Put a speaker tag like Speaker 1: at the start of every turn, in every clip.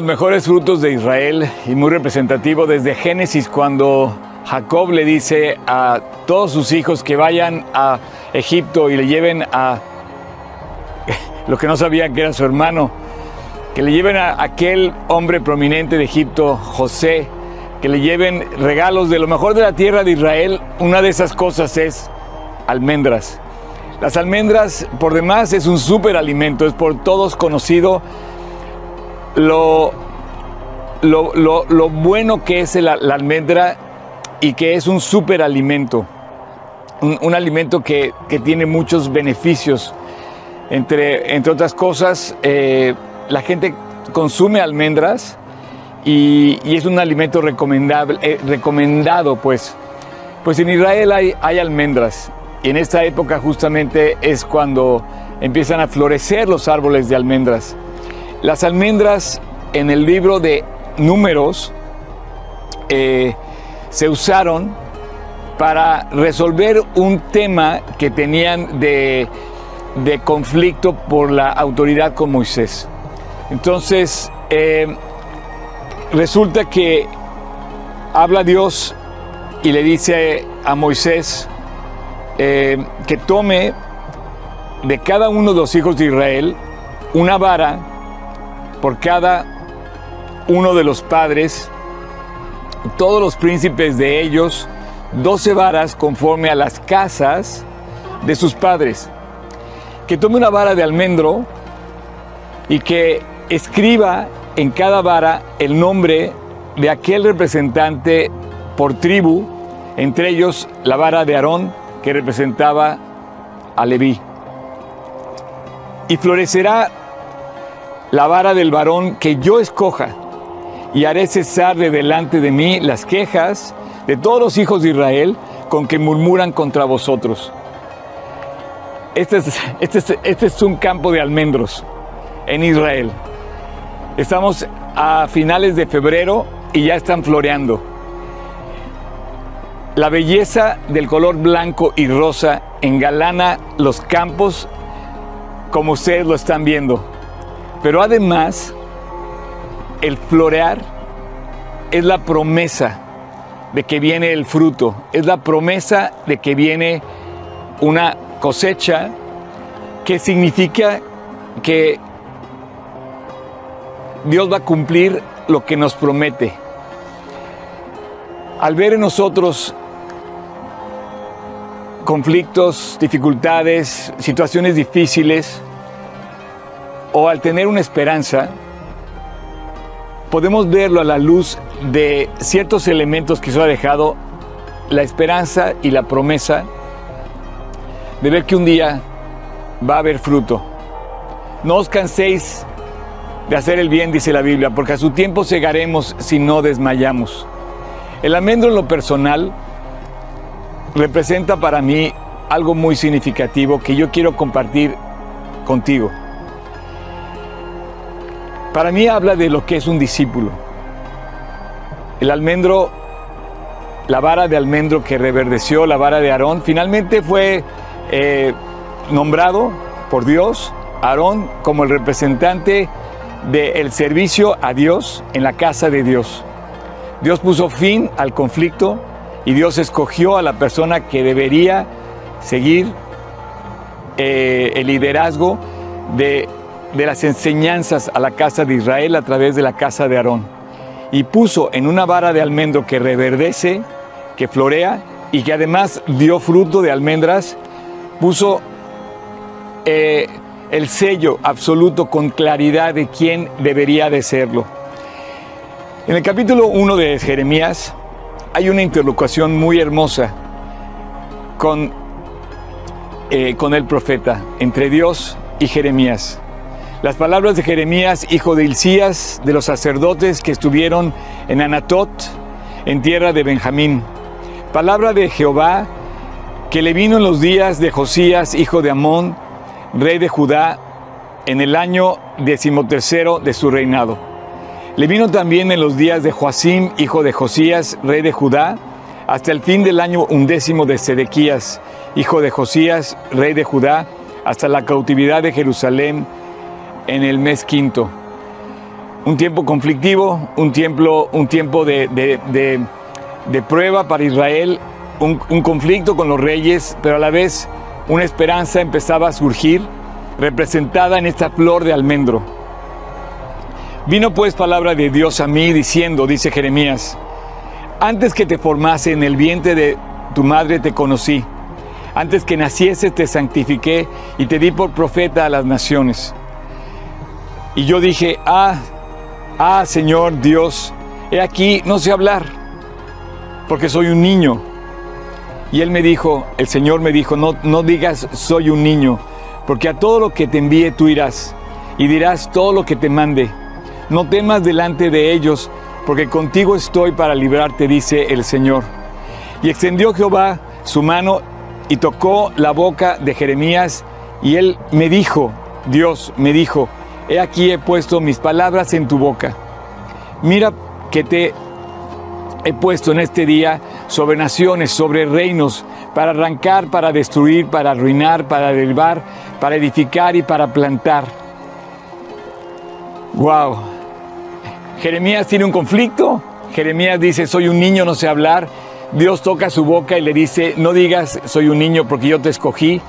Speaker 1: los mejores frutos de Israel y muy representativo desde Génesis cuando Jacob le dice a todos sus hijos que vayan a Egipto y le lleven a lo que no sabían que era su hermano, que le lleven a aquel hombre prominente de Egipto, José, que le lleven regalos de lo mejor de la tierra de Israel. Una de esas cosas es almendras. Las almendras, por demás, es un superalimento, es por todos conocido lo, lo, bueno que es la, almendra y que es un superalimento, un, un alimento que, tiene muchos beneficios. Entre, entre otras cosas, eh, la gente consume almendras y, es un alimento recomendable, eh, recomendado, pues. Pues en Israel hay, hay almendras y en esta época justamente es cuando empiezan a florecer los árboles de almendras. Las almendras en el libro de números eh, se usaron para resolver un tema que tenían de, conflicto por la autoridad con Moisés. Entonces, eh, resulta que habla Dios y le dice a Moisés eh, que tome de cada uno de los hijos de Israel una vara por cada uno de los padres, todos los príncipes de ellos, doce varas conforme a las casas de sus padres. Que tome una vara de almendro y que escriba en cada vara el nombre de aquel representante por tribu, entre ellos la vara de Aarón, que representaba a Leví. Y florecerá la vara del varón que yo escoja, y haré cesar de delante de mí las quejas de todos los hijos de Israel con que murmuran contra vosotros. Este es, este es, este es un campo de almendros en Israel. Estamos a finales de febrero y ya están floreando. La belleza del color blanco y rosa engalana los campos como ustedes lo están viendo. Pero además, el florear es la promesa de que viene el fruto, es la promesa de que viene una cosecha que significa que Dios va a cumplir lo que nos promete. Al ver en nosotros conflictos, dificultades, situaciones difíciles, o al tener una esperanza, podemos verlo a la luz de ciertos elementos que se ha dejado la esperanza y la promesa de ver que un día va a haber fruto. No os canséis de hacer el bien, dice la Biblia, porque a su tiempo cegaremos si no desmayamos. El almendro en lo personal representa para mí algo muy significativo que yo quiero compartir contigo. Para mí habla de lo que es un discípulo. El almendro, la vara de almendro que reverdeció, la vara de Aarón, finalmente fue eh, nombrado por Dios, Aarón, como el representante del servicio a Dios en la casa de Dios. Dios puso fin al conflicto y Dios escogió a la persona que debería seguir eh, el liderazgo de de las enseñanzas a la casa de Israel a través de la casa de Aarón. Y puso en una vara de almendro que reverdece, que florea y que además dio fruto de almendras, puso eh, el sello absoluto con claridad de quién debería de serlo. En el capítulo 1 de Jeremías hay una interlocución muy hermosa con, eh, con el profeta, entre Dios y Jeremías. Las palabras de Jeremías, hijo de Hilcías, de los sacerdotes que estuvieron en Anatot, en tierra de Benjamín. Palabra de Jehová que le vino en los días de Josías, hijo de Amón, rey de Judá, en el año decimotercero de su reinado. Le vino también en los días de Joacim, hijo de Josías, rey de Judá, hasta el fin del año undécimo de Sedequías, hijo de Josías, rey de Judá, hasta la cautividad de Jerusalén, en el mes quinto. un tiempo conflictivo, un tiempo, un tiempo de, prueba para Israel, un, un conflicto con los reyes, pero a la vez una esperanza empezaba a surgir, representada en esta flor de almendro. Vino pues palabra de Dios a mí diciendo, dice Jeremías, antes que te formase en el vientre de tu madre te conocí, antes que nacieses te santifiqué y te di por profeta a las naciones. Y yo dije, ah, ah, Señor Dios, he aquí, no sé hablar, porque soy un niño. Y él me dijo, el Señor me dijo, no, no digas soy un niño, porque a todo lo que te envíe tú irás, y dirás todo lo que te mande. No temas delante de ellos, porque contigo estoy para librarte, dice el Señor. Y extendió Jehová su mano y tocó la boca de Jeremías, y él me dijo, Dios me dijo, he aquí he puesto mis palabras en tu boca. Mira que te he puesto en este día sobre naciones, sobre reinos, para arrancar, para destruir, para arruinar, para derribar, para edificar y para plantar. Wow. Jeremías tiene un conflicto. Jeremías dice, soy un niño, no sé hablar. Dios toca su boca y le dice, no digas, soy un niño porque yo te escogí,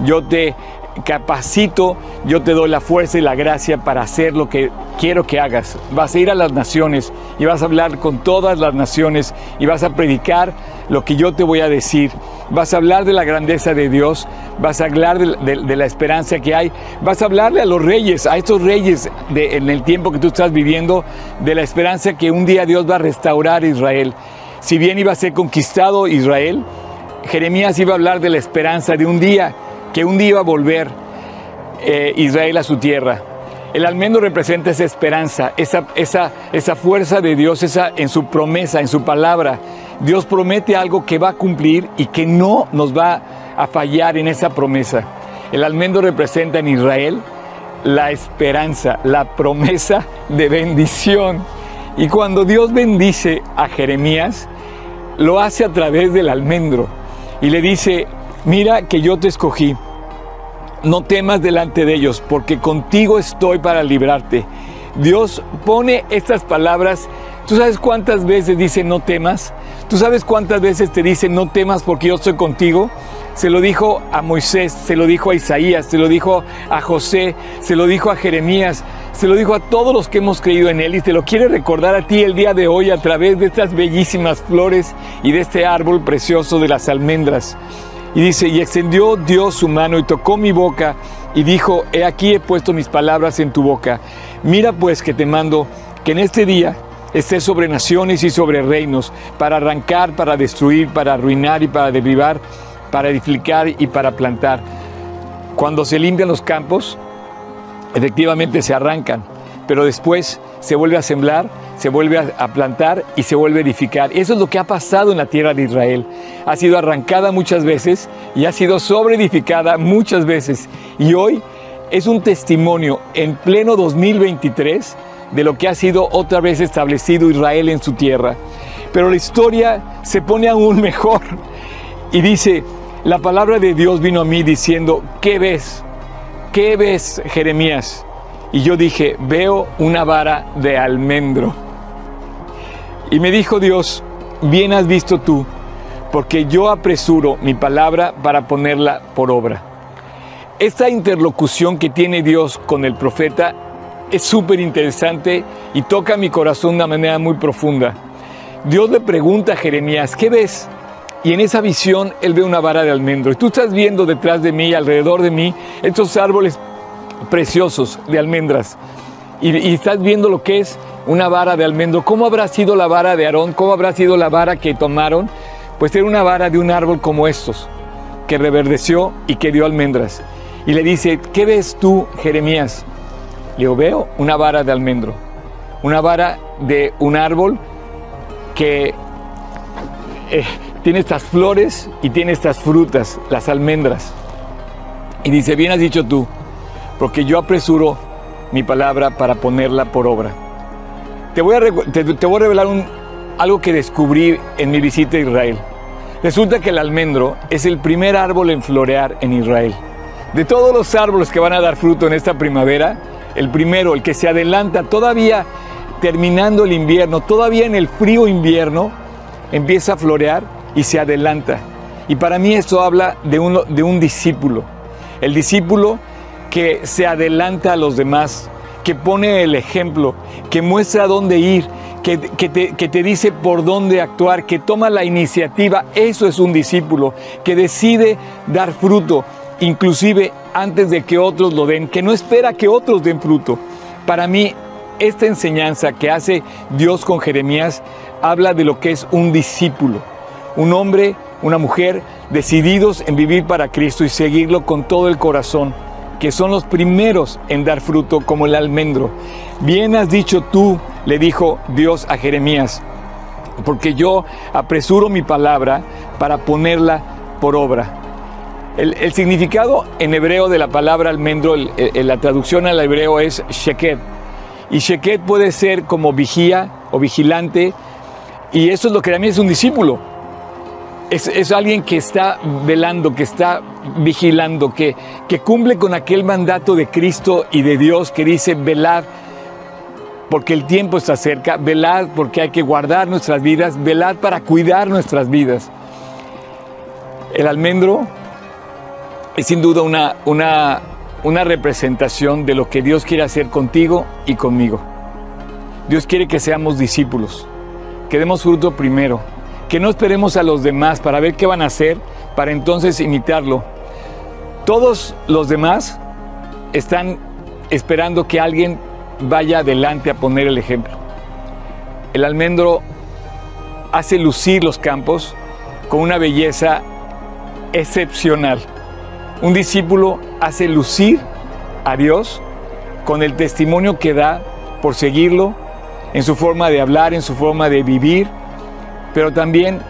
Speaker 1: yo te capacito, yo te doy la fuerza y la gracia para hacer lo que quiero que hagas. Vas a ir a las naciones y vas a hablar con todas las naciones y vas a predicar lo que yo te voy a decir. Vas a hablar de la grandeza de Dios, vas a hablar de, la esperanza que hay, vas a hablarle a los reyes, a estos reyes en el tiempo que tú estás viviendo, de la esperanza que un día Dios va a restaurar Israel. Si bien iba a ser conquistado Israel, Jeremías iba a hablar de la esperanza de un día que un día iba a volver eh, Israel a su tierra. El almendro representa esa esperanza, esa, esa, esa fuerza de Dios, esa en su promesa, en su palabra. Dios promete algo que va a cumplir y que no nos va a fallar en esa promesa. El almendro representa en Israel la esperanza, la promesa de bendición. Y cuando Dios bendice a Jeremías, lo hace a través del almendro y le dice, Mira que yo te escogí. No temas delante de ellos, porque contigo estoy para librarte. Dios pone estas palabras. ¿Tú sabes cuántas veces dice no temas? ¿Tú sabes cuántas veces te dice no temas porque yo estoy contigo? Se lo dijo a Moisés, se lo dijo a Isaías, se lo dijo a José, se lo dijo a Jeremías, se lo dijo a todos los que hemos creído en Él y te lo quiere recordar a ti el día de hoy a través de estas bellísimas flores y de este árbol precioso de las almendras. Y dice, y extendió Dios su mano y tocó mi boca y dijo, he aquí he puesto mis palabras en tu boca. Mira pues que te mando que en este día estés sobre naciones y sobre reinos, para arrancar, para destruir, para arruinar y para derribar, para edificar y para plantar. Cuando se limpian los campos, efectivamente se arrancan, pero después se vuelve a sembrar se vuelve a, plantar y se vuelve a edificar. Eso es lo que ha pasado en la tierra de Israel. Ha sido arrancada muchas veces y ha sido sobreedificada muchas veces. Y hoy es un testimonio en pleno 2023 de lo que ha sido otra vez establecido Israel en su tierra. Pero la historia se pone aún mejor y dice, la palabra de Dios vino a mí diciendo, ¿qué ves? ¿Qué ves, Jeremías? Y yo dije, veo una vara de almendro. Y me dijo Dios, bien has visto tú, porque yo apresuro mi palabra para ponerla por obra. Esta interlocución que tiene Dios con el profeta es súper interesante y toca mi corazón de una manera muy profunda. Dios le pregunta a Jeremías, ¿qué ves? Y en esa visión él ve una vara de almendro. Y tú estás viendo detrás de mí, alrededor de mí, estos árboles preciosos de almendras. Y, y estás viendo lo que es una vara de almendro. ¿Cómo habrá sido la vara de Aarón? ¿Cómo habrá sido la vara que tomaron? Pues era una vara de un árbol como estos, que reverdeció y que dio almendras. Y le dice, ¿qué ves tú, Jeremías? Le digo, veo una vara de almendro, una vara de un árbol que eh, tiene estas flores y tiene estas frutas, las almendras. Y dice, bien has dicho tú, porque yo apresuro mi palabra para ponerla por obra. Te voy a, te, voy a revelar un, algo que descubrí en mi visita a Israel. Resulta que el almendro es el primer árbol en florear en Israel. De todos los árboles que van a dar fruto en esta primavera, el primero, el que se adelanta todavía terminando el invierno, todavía en el frío invierno, empieza a florear y se adelanta. Y para mí esto habla de, uno, de un discípulo. El discípulo que se adelanta a los demás, que pone el ejemplo, que muestra dónde ir, que, te, que, te, dice por dónde actuar, que toma la iniciativa. Eso es un discípulo, que decide dar fruto, inclusive antes de que otros lo den, que no espera que otros den fruto. Para mí, esta enseñanza que hace Dios con Jeremías habla de lo que es un discípulo, un hombre, una mujer decididos en vivir para Cristo y seguirlo con todo el corazón, que son los primeros en dar fruto como el almendro. Bien has dicho tú, le dijo Dios a Jeremías, porque yo apresuro mi palabra para ponerla por obra. El, significado en hebreo de la palabra almendro, la traducción al hebreo es sheket. Y sheket puede ser como vigía o vigilante, y eso es lo que mí es un discípulo. Es, alguien que está velando, que está vigilando, que, que cumple con aquel mandato de Cristo y de Dios que dice, velad porque el tiempo está cerca, velad porque hay que guardar nuestras vidas, velad para cuidar nuestras vidas. El almendro es sin duda una, una, una representación de lo que Dios quiere hacer contigo y conmigo. Dios quiere que seamos discípulos, que demos fruto primero, que no esperemos a los demás para ver qué van a hacer, para entonces imitarlo. Todos los demás están esperando que alguien vaya adelante a poner el ejemplo. El almendro hace lucir los campos con una belleza excepcional. Un discípulo hace lucir a Dios con el testimonio que da por seguirlo en su forma de hablar, en su forma de vivir, pero también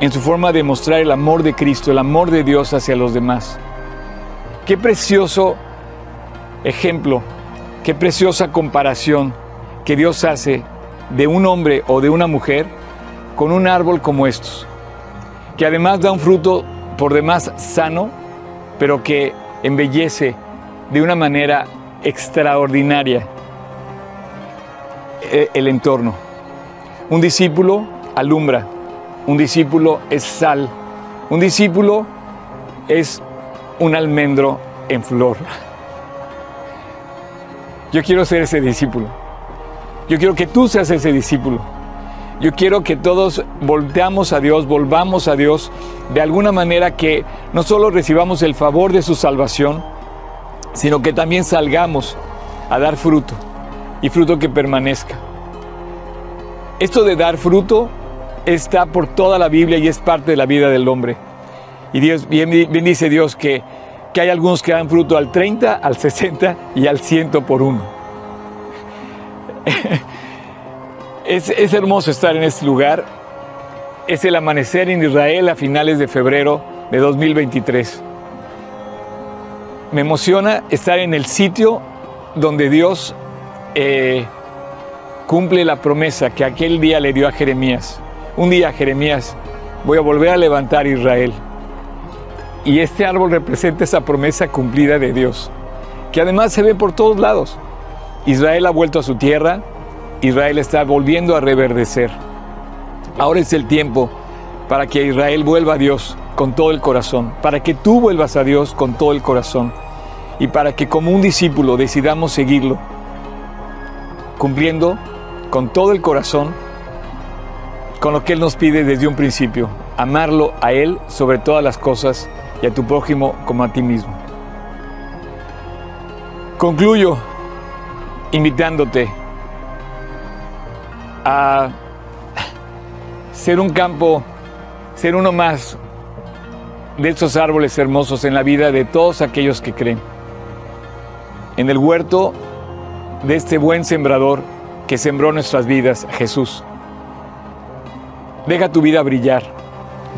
Speaker 1: en su forma de mostrar el amor de Cristo, el amor de Dios hacia los demás. Qué precioso ejemplo, qué preciosa comparación que Dios hace de un hombre o de una mujer con un árbol como estos, que además da un fruto por demás sano, pero que embellece de una manera extraordinaria eh, el entorno. Un discípulo alumbra. Un discípulo es sal. Un discípulo es un almendro en flor. Yo quiero ser ese discípulo. Yo quiero que tú seas ese discípulo. Yo quiero que todos volteamos a Dios, volvamos a Dios de alguna manera que no solo recibamos el favor de su salvación, sino que también salgamos a dar fruto y fruto que permanezca. Esto de dar fruto está por toda la Biblia y es parte de la vida del hombre. Y Dios, bien, dice Dios que, que hay algunos que dan fruto al 30, al 60 y al 100 por uno. es, es hermoso estar en este lugar. Es el amanecer en Israel a finales de febrero de 2023. Me emociona estar en el sitio donde Dios eh, cumple la promesa que aquel día le dio a Jeremías. Un día, Jeremías, voy a volver a levantar Israel. Y este árbol representa esa promesa cumplida de Dios, que además se ve por todos lados. Israel ha vuelto a su tierra, Israel está volviendo a reverdecer. Ahora es el tiempo para que Israel vuelva a Dios con todo el corazón, para que tú vuelvas a Dios con todo el corazón y para que como un discípulo decidamos seguirlo, cumpliendo con todo el corazón con lo que Él nos pide desde un principio, amarlo a Él sobre todas las cosas y a tu prójimo como a ti mismo. Concluyo invitándote a ser un campo, ser uno más de estos árboles hermosos en la vida de todos aquellos que creen. En el huerto de este buen sembrador que sembró nuestras vidas, Jesús. Deja tu vida brillar,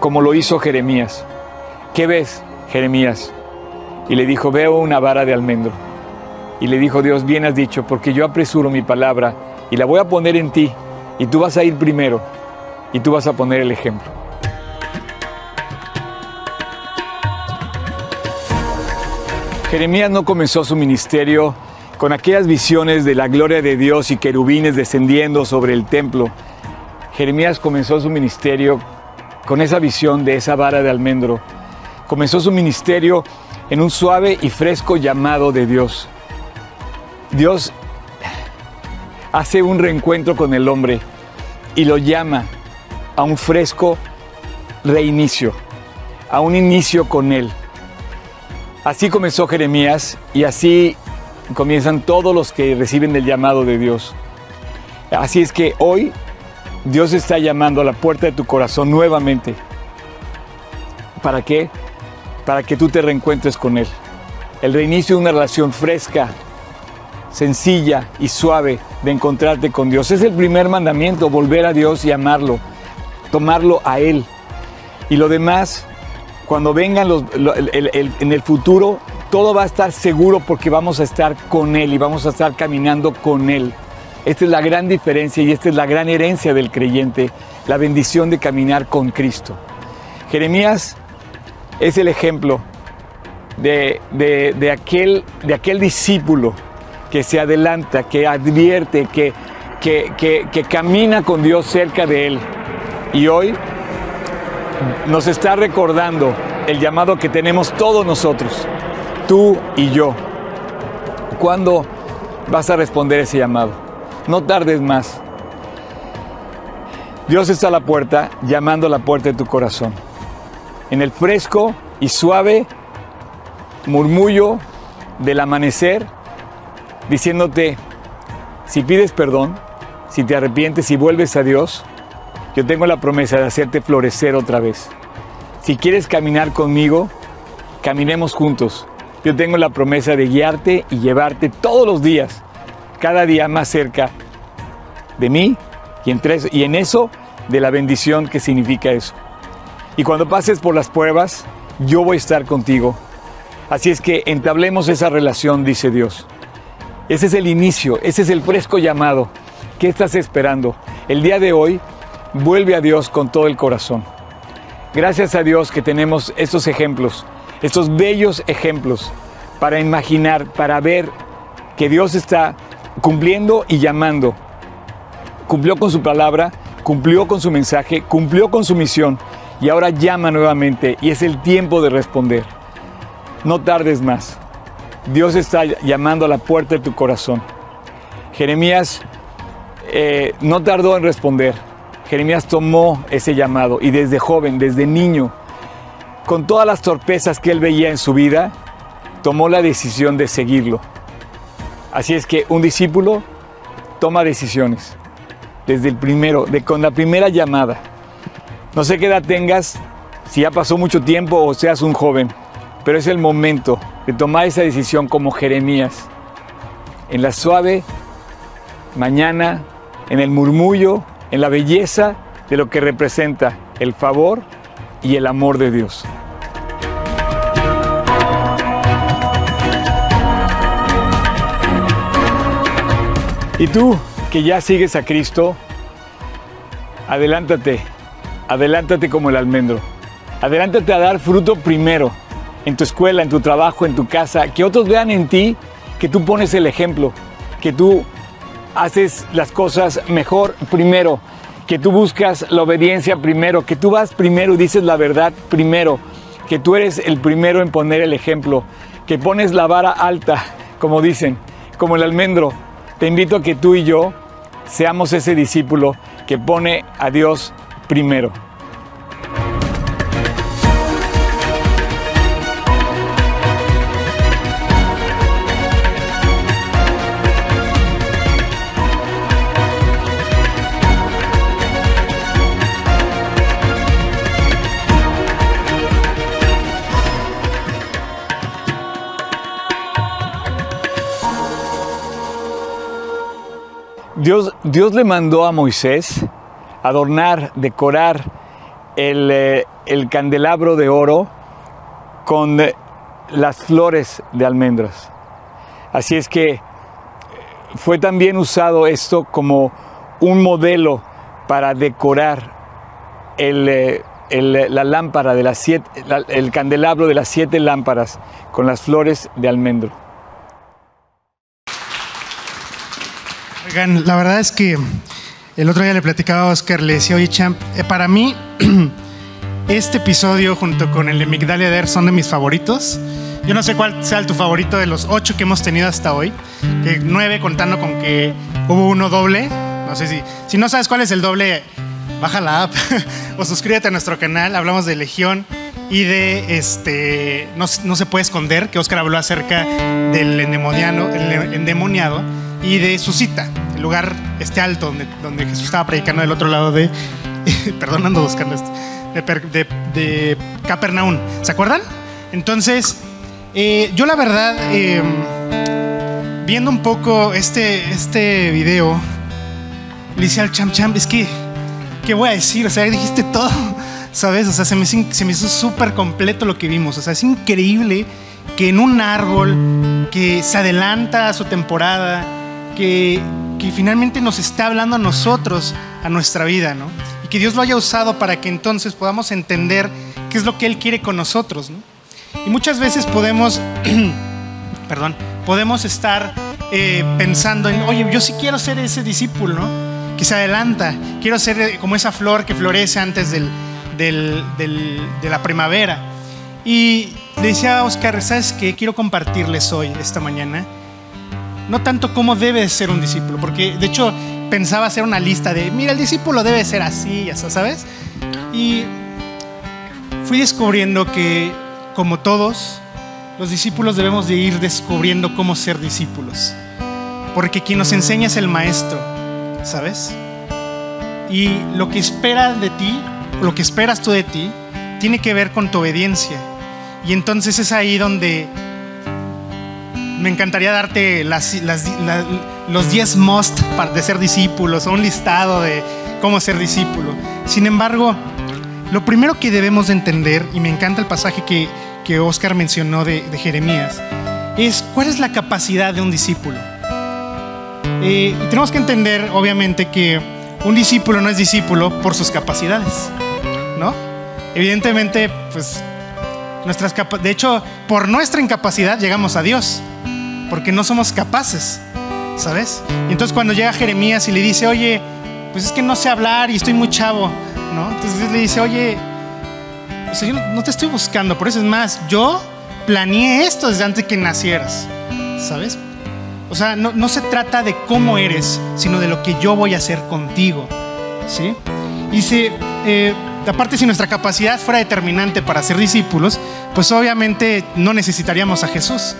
Speaker 1: como lo hizo Jeremías. ¿Qué ves, Jeremías? Y le dijo, veo una vara de almendro. Y le dijo Dios, bien has dicho, porque yo apresuro mi palabra y la voy a poner en ti, y tú vas a ir primero, y tú vas a poner el ejemplo. Jeremías no comenzó su ministerio con aquellas visiones de la gloria de Dios y querubines descendiendo sobre el templo, Jeremías comenzó su ministerio con esa visión de esa vara de almendro. Comenzó su ministerio en un suave y fresco llamado de Dios. Dios hace un reencuentro con el hombre y lo llama a un fresco reinicio, a un inicio con Él. Así comenzó Jeremías y así comienzan todos los que reciben el llamado de Dios. Así es que hoy Dios está llamando a la puerta de tu corazón nuevamente. ¿Para qué? Para que tú te reencuentres con Él. El reinicio de una relación fresca, sencilla y suave de encontrarte con Dios. Es el primer mandamiento, volver a Dios y amarlo, tomarlo a Él. Y lo demás, cuando vengan en el futuro, todo va a estar seguro porque vamos a estar con Él y vamos a estar caminando con Él. Esta es la gran diferencia y esta es la gran herencia del creyente, la bendición de caminar con Cristo. Jeremías es el ejemplo de, aquel, de aquel discípulo que se adelanta, que advierte, que, que, que camina con Dios cerca de Él. Y hoy nos está recordando el llamado que tenemos todos nosotros, tú y yo. ¿Cuándo vas a responder ese llamado? No tardes más. Dios está a la puerta, llamando a la puerta de tu corazón. En el fresco y suave murmullo del amanecer, diciéndote, si pides perdón, si te arrepientes y vuelves a Dios, yo tengo la promesa de hacerte florecer otra vez. Si quieres caminar conmigo, caminemos juntos. Yo tengo la promesa de guiarte y llevarte todos los días, cada día más cerca de mí y en, y en eso de la bendición que significa eso. Y cuando pases por las pruebas, yo voy a estar contigo. Así es que entablemos esa relación, dice Dios. Ese es el inicio, ese es el fresco llamado. ¿Qué estás esperando? El día de hoy, vuelve a Dios con todo el corazón. Gracias a Dios que tenemos estos ejemplos, estos bellos ejemplos para imaginar, para ver que Dios está cumpliendo y llamando. Cumplió con su palabra, cumplió con su mensaje, cumplió con su misión y ahora llama nuevamente y es el tiempo de responder. No tardes más. Dios está llamando a la puerta de tu corazón. Jeremías eh, no tardó en responder. Jeremías tomó ese llamado y desde joven, desde niño, con todas las torpezas que él veía en su vida, tomó la decisión de seguirlo. Así es que un discípulo toma decisiones desde el primero, de, con la primera llamada. No sé qué edad tengas, si ya pasó mucho tiempo o seas un joven, pero es el momento de tomar esa decisión como Jeremías, en la suave mañana, en el murmullo, en la belleza de lo que representa el favor y el amor de Dios. Y tú, que ya sigues a Cristo, adelántate, adelántate como el almendro. Adelántate a dar fruto primero, en tu escuela, en tu trabajo, en tu casa, que otros vean en ti que tú pones el ejemplo, que tú haces las cosas mejor primero, que tú buscas la obediencia primero, que tú vas primero y dices la verdad primero, que tú eres el primero en poner el ejemplo, que pones la vara alta, como dicen, como el almendro. Te invito a que tú y yo seamos ese discípulo que pone a Dios primero. Dios, le mandó a Moisés adornar, decorar el, eh, el candelabro de oro con eh, las flores de almendras. Así es que eh, fue también usado esto como un modelo para decorar la lámpara el candelabro de las siete lámparas con las flores de almendro.
Speaker 2: Oigan, la verdad es que el otro día le platicaba a Oscar, le decía, oye, champ, eh, para mí este episodio junto con el de Migdalia Der son de mis favoritos. Yo no sé cuál sea tu favorito de los ocho que hemos tenido hasta hoy. Que nueve contando con que hubo uno doble. No sé si, si no sabes cuál es el doble, baja la app o suscríbete a nuestro canal. Hablamos de Legión y de este no, no se puede esconder, que Oscar habló acerca del el endemoniado y de su cita, lugar este alto donde, donde Jesús estaba predicando del otro lado de, perdón, ando buscando esto, de, de, Capernaum. ¿Se acuerdan? Entonces, eh, yo la verdad, eh, viendo un poco este, este video, le decía al Cham Cham, es que, ¿qué voy a decir? O sea, dijiste todo, ¿sabes? O sea, se me, se me hizo súper completo lo que vimos. O sea, es increíble que en un árbol que se adelanta a su temporada, que, finalmente nos está hablando a nosotros, a nuestra vida, ¿no? Y que Dios lo haya usado para que entonces podamos entender qué es lo que Él quiere con nosotros, ¿no? Y muchas veces podemos, perdón, podemos estar eh, pensando en, oye, yo sí quiero ser ese discípulo, ¿no? Que se adelanta, quiero ser eh, como esa flor que florece antes de la primavera. Y decía Oscar, ¿sabes qué? Quiero compartirles hoy, esta mañana, no tanto cómo debe ser un discípulo, porque de hecho pensaba hacer una lista de, mira, el discípulo debe ser así, ¿sabes? Y fui descubriendo que como todos, los discípulos debemos de ir descubriendo cómo ser discípulos. Porque quien nos enseña es el maestro, ¿sabes? Y lo que espera de ti, lo que esperas tú de ti, tiene que ver con tu obediencia. Y entonces es ahí donde me encantaría darte las, los 10 must de ser discípulos o un listado de cómo ser discípulo. Sin embargo, lo primero que debemos de entender, y me encanta el pasaje que, que Oscar mencionó de, Jeremías, es cuál es la capacidad de un discípulo. Eh, y tenemos que entender, obviamente, que un discípulo no es discípulo por sus capacidades, ¿no? Evidentemente, pues, nuestras de hecho, por nuestra incapacidad llegamos a Dios, porque no somos capaces, ¿sabes? Y entonces cuando llega Jeremías y le dice, oye, pues es que no sé hablar y estoy muy chavo, ¿no? Entonces le dice, oye, o yo no te estoy buscando, por eso es más, yo planeé esto desde antes que nacieras, ¿sabes? O sea, no, se trata de cómo eres, sino de lo que yo voy a hacer contigo, ¿sí? Y si, eh, aparte, si nuestra capacidad fuera determinante para ser discípulos, pues obviamente no necesitaríamos a Jesús.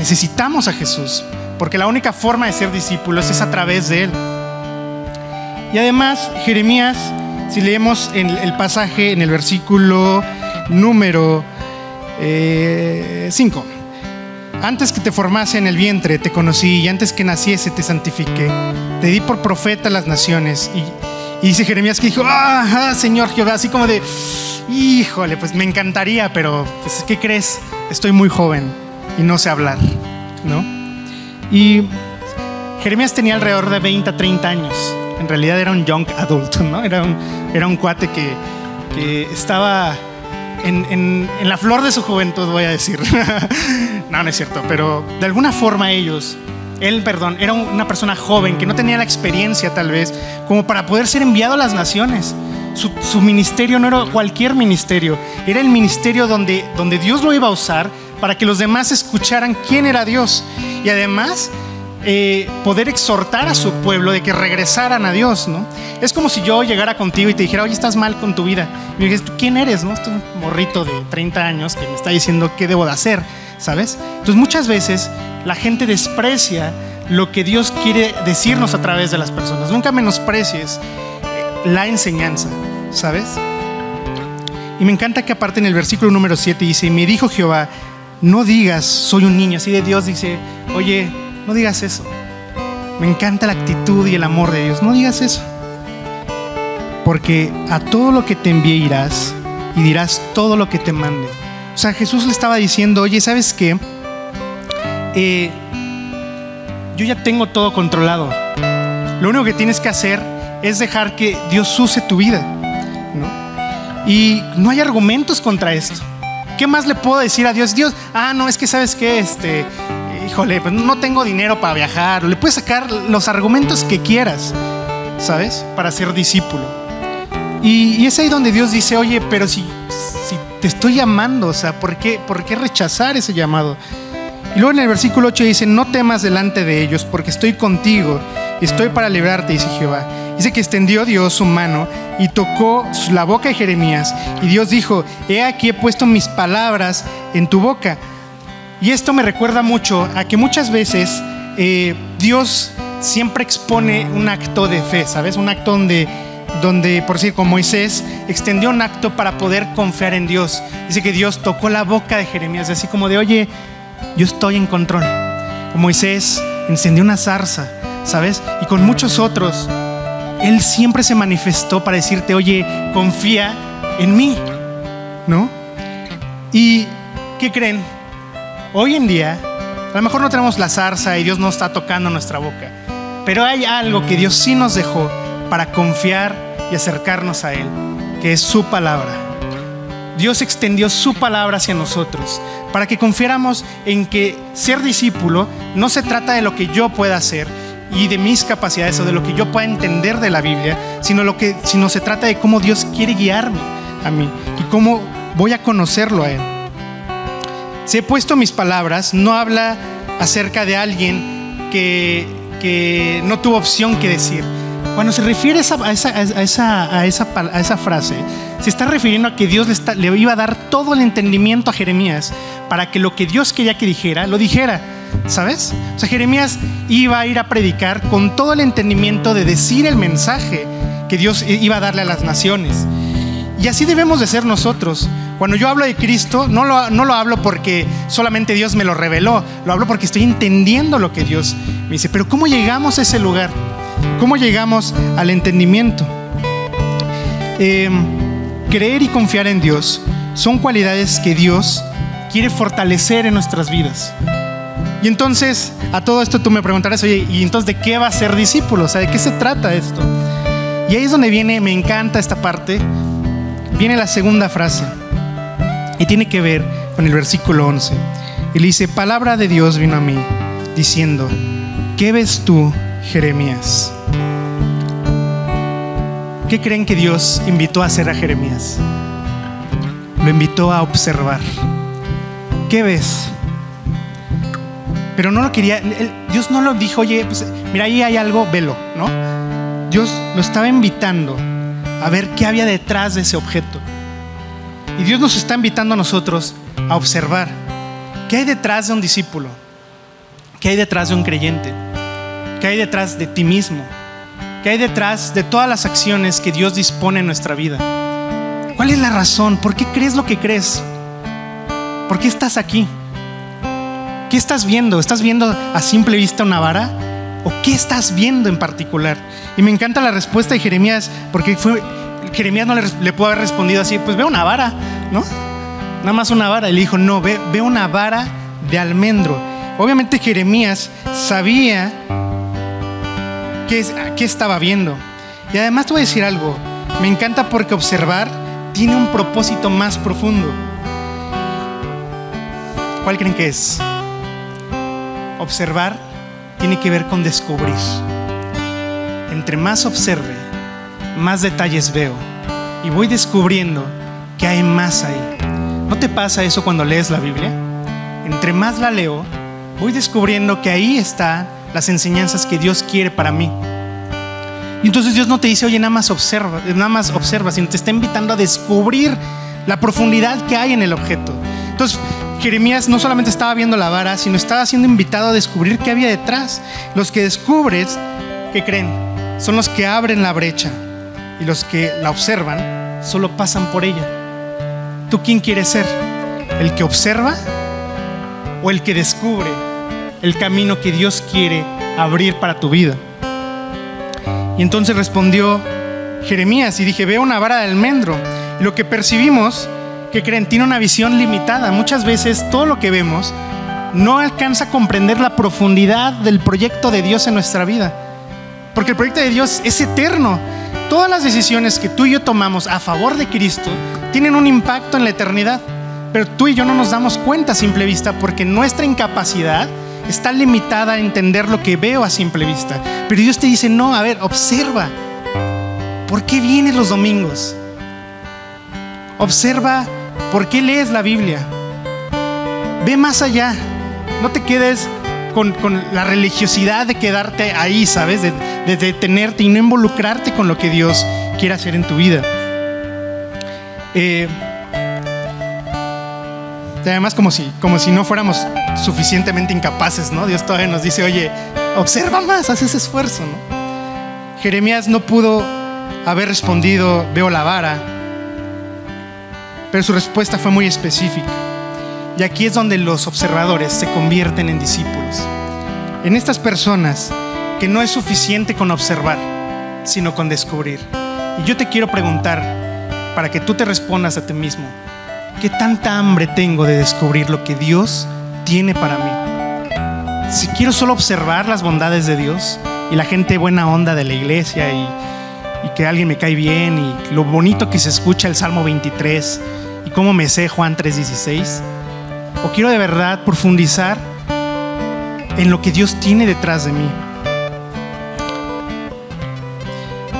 Speaker 2: Necesitamos a Jesús, porque la única forma de ser discípulos es a través de Él. Y además, Jeremías si leemos en el pasaje en el versículo número 5. Eh, antes que te formase en el vientre te conocí y antes que naciese te santifiqué. Te di por profeta a las naciones. Y, dice Jeremías que dijo, ah, Señor Jehová, así como de, híjole, pues me encantaría, pero pues, ¿qué crees? Estoy muy joven y no sé hablar, ¿no? Y Jeremías tenía alrededor de 20 a 30 años en realidad era un young adult, ¿no? Era un, era un cuate que, que estaba en, en, en, la flor de su juventud, voy a decir. no, no es cierto, pero de alguna forma ellos, él, perdón, era una persona joven que no tenía la experiencia tal vez como para poder ser enviado a las naciones. Su, su, ministerio no era cualquier ministerio, era el ministerio donde, donde Dios lo iba a usar para que los demás escucharan quién era Dios. Y además eh, poder exhortar a su pueblo de que regresaran a Dios, ¿no? Es como si yo llegara contigo y te dijera, oye, estás mal con tu vida. Y me dices, ¿tú quién eres, no? Este un morrito de 30 años que me está diciendo qué debo de hacer, ¿sabes? Entonces muchas veces la gente desprecia lo que Dios quiere decirnos a través de las personas. Nunca menosprecies eh, la enseñanza, ¿sabes? Y me encanta que aparte en el versículo número 7 dice, me dijo Jehová, no digas, soy un niño. Así de Dios dice, oye, no digas eso. Me encanta la actitud y el amor de Dios. No digas eso. Porque a todo lo que te envíe irás y dirás todo lo que te mande. O sea, Jesús le estaba diciendo, oye, ¿sabes qué? Eh, yo ya tengo todo controlado. Lo único que tienes que hacer es dejar que Dios use tu vida. Y no hay argumentos contra esto. ¿Qué más le puedo decir a Dios? Dios, ah, no, es que sabes qué, este, híjole, pues no tengo dinero para viajar. Le puedes sacar los argumentos que quieras, ¿sabes? Para ser discípulo. Y, es ahí donde Dios dice, oye, pero si, si te estoy llamando, o sea, ¿por qué, ¿por qué rechazar ese llamado? Y luego en el versículo 8 dice, no temas delante de ellos, porque estoy contigo, estoy para librarte, dice Jehová. Dice que extendió Dios su mano y tocó la boca de Jeremías. Y Dios dijo, he aquí he puesto mis palabras en tu boca. Y esto me recuerda mucho a que muchas veces eh, Dios siempre expone un acto de fe, ¿sabes? Un acto donde, donde, por decir, como Moisés extendió un acto para poder confiar en Dios. Dice que Dios tocó la boca de Jeremías, así como de, oye, yo estoy en control. Moisés encendió una zarza, ¿sabes? Y con muchos otros, Él siempre se manifestó para decirte, oye, confía en mí, ¿no? ¿Y qué creen? Hoy en día, a lo mejor no tenemos la zarza y Dios no está tocando nuestra boca, pero hay algo que Dios sí nos dejó para confiar y acercarnos a Él, que es su palabra. Dios extendió su palabra hacia nosotros para que confiáramos en que ser discípulo no se trata de lo que yo pueda hacer y de mis capacidades o de lo que yo pueda entender de la Biblia, sino, lo que, sino se trata de cómo Dios quiere guiarme a mí y cómo voy a conocerlo a Él. Si he puesto mis palabras, no habla acerca de alguien que, que no tuvo opción que decir. Cuando se refiere a esa, a esa, a esa, a esa frase, se está refiriendo a que Dios le, le, iba a dar todo el entendimiento a Jeremías para que lo que Dios quería que dijera, lo dijera. ¿Sabes? O sea, Jeremías iba a ir a predicar con todo el entendimiento de decir el mensaje que Dios iba a darle a las naciones. Y así debemos de ser nosotros. Cuando yo hablo de Cristo, no lo, no lo hablo porque solamente Dios me lo reveló, lo hablo porque estoy entendiendo lo que Dios me dice. Pero ¿cómo llegamos a ese lugar? ¿Cómo llegamos al entendimiento? Eh, creer y confiar en Dios son cualidades que Dios quiere fortalecer en nuestras vidas. Y entonces, a todo esto tú me preguntarás, oye, ¿y entonces de qué va a ser discípulo? O sea, ¿de qué se trata esto? Y ahí es donde viene, me encanta esta parte, viene la segunda frase. Y tiene que ver con el versículo 11. Y le dice, palabra de Dios vino a mí, diciendo, ¿qué ves tú, Jeremías? ¿Qué creen que Dios invitó a hacer a Jeremías? Lo invitó a observar. ¿Qué ves? Pero no lo quería, Dios no lo dijo, oye, pues, mira, ahí hay algo, velo, ¿no? Dios lo estaba invitando a ver qué había detrás de ese objeto. Y Dios nos está invitando a nosotros a observar qué hay detrás de un discípulo, qué hay detrás de un creyente, qué hay detrás de ti mismo, ¿Qué hay detrás de todas las acciones que Dios dispone en nuestra vida? ¿Cuál es la razón? ¿Por qué crees lo que crees? ¿Por qué estás aquí? ¿Qué estás viendo? ¿Estás viendo a simple vista una vara? ¿O qué estás viendo en particular? Y me encanta la respuesta de Jeremías, porque fue, Jeremías no le, le pudo haber respondido así, pues ve una vara, ¿no? Nada más una vara. Y le dijo, no, ve, ve una vara de almendro. Obviamente Jeremías sabía qué, estaba viendo. Y además te voy a decir algo, me encanta porque observar tiene un propósito más profundo. ¿Cuál creen que es? Observar tiene que ver con descubrir. Entre más observe, más detalles veo. Y voy descubriendo que hay más ahí. ¿No te pasa eso cuando lees la Biblia? Entre más la leo, voy descubriendo que ahí está las enseñanzas que Dios quiere para mí. Y entonces Dios no te dice, oye, nada más observa, nada más observa, sino te está invitando a descubrir la profundidad que hay en el objeto. Entonces, Jeremías no solamente estaba viendo la vara, sino estaba siendo invitado a descubrir qué había detrás. Los que descubres, ¿qué creen? Son los que abren la brecha y los que la observan solo pasan por ella. ¿Tú quién quieres ser? ¿El que observa o el que descubre el camino que Dios quiere abrir para tu vida. Y entonces respondió Jeremías y dije, veo una vara de almendro. Y lo que percibimos, que creen, tiene una visión limitada. Muchas veces todo lo que vemos no alcanza a comprender la profundidad del proyecto de Dios en nuestra vida. Porque el proyecto de Dios es eterno. Todas las decisiones que tú y yo tomamos a favor de Cristo tienen un impacto en la eternidad. Pero tú y yo no nos damos cuenta a simple vista porque nuestra incapacidad está limitada a entender lo que veo a simple vista. Pero Dios te dice, no, a ver, observa. ¿Por qué vienes los domingos? Observa por qué lees la Biblia. Ve más allá. No te quedes con, la religiosidad de quedarte ahí, ¿sabes? De, de detenerte y no involucrarte con lo que Dios quiere hacer en tu vida. Eh, además, como si, como si no fuéramos suficientemente incapaces, ¿no? Dios todavía nos dice, oye, observa más, haz ese esfuerzo, ¿no? Jeremías no pudo haber respondido, veo la vara, pero su respuesta fue muy específica. Y aquí es donde los observadores se convierten en discípulos. En estas personas que no es suficiente con observar, sino con descubrir. Y yo te quiero preguntar, para que tú te respondas a ti mismo, ¿qué tanta hambre tengo de descubrir lo que Dios tiene para mí? Si quiero solo observar las bondades de Dios y la gente buena onda de la iglesia y, y que alguien me cae bien y lo bonito que se escucha el Salmo 23 y cómo me sé Juan 3:16, o quiero de verdad profundizar en lo que Dios tiene detrás de mí.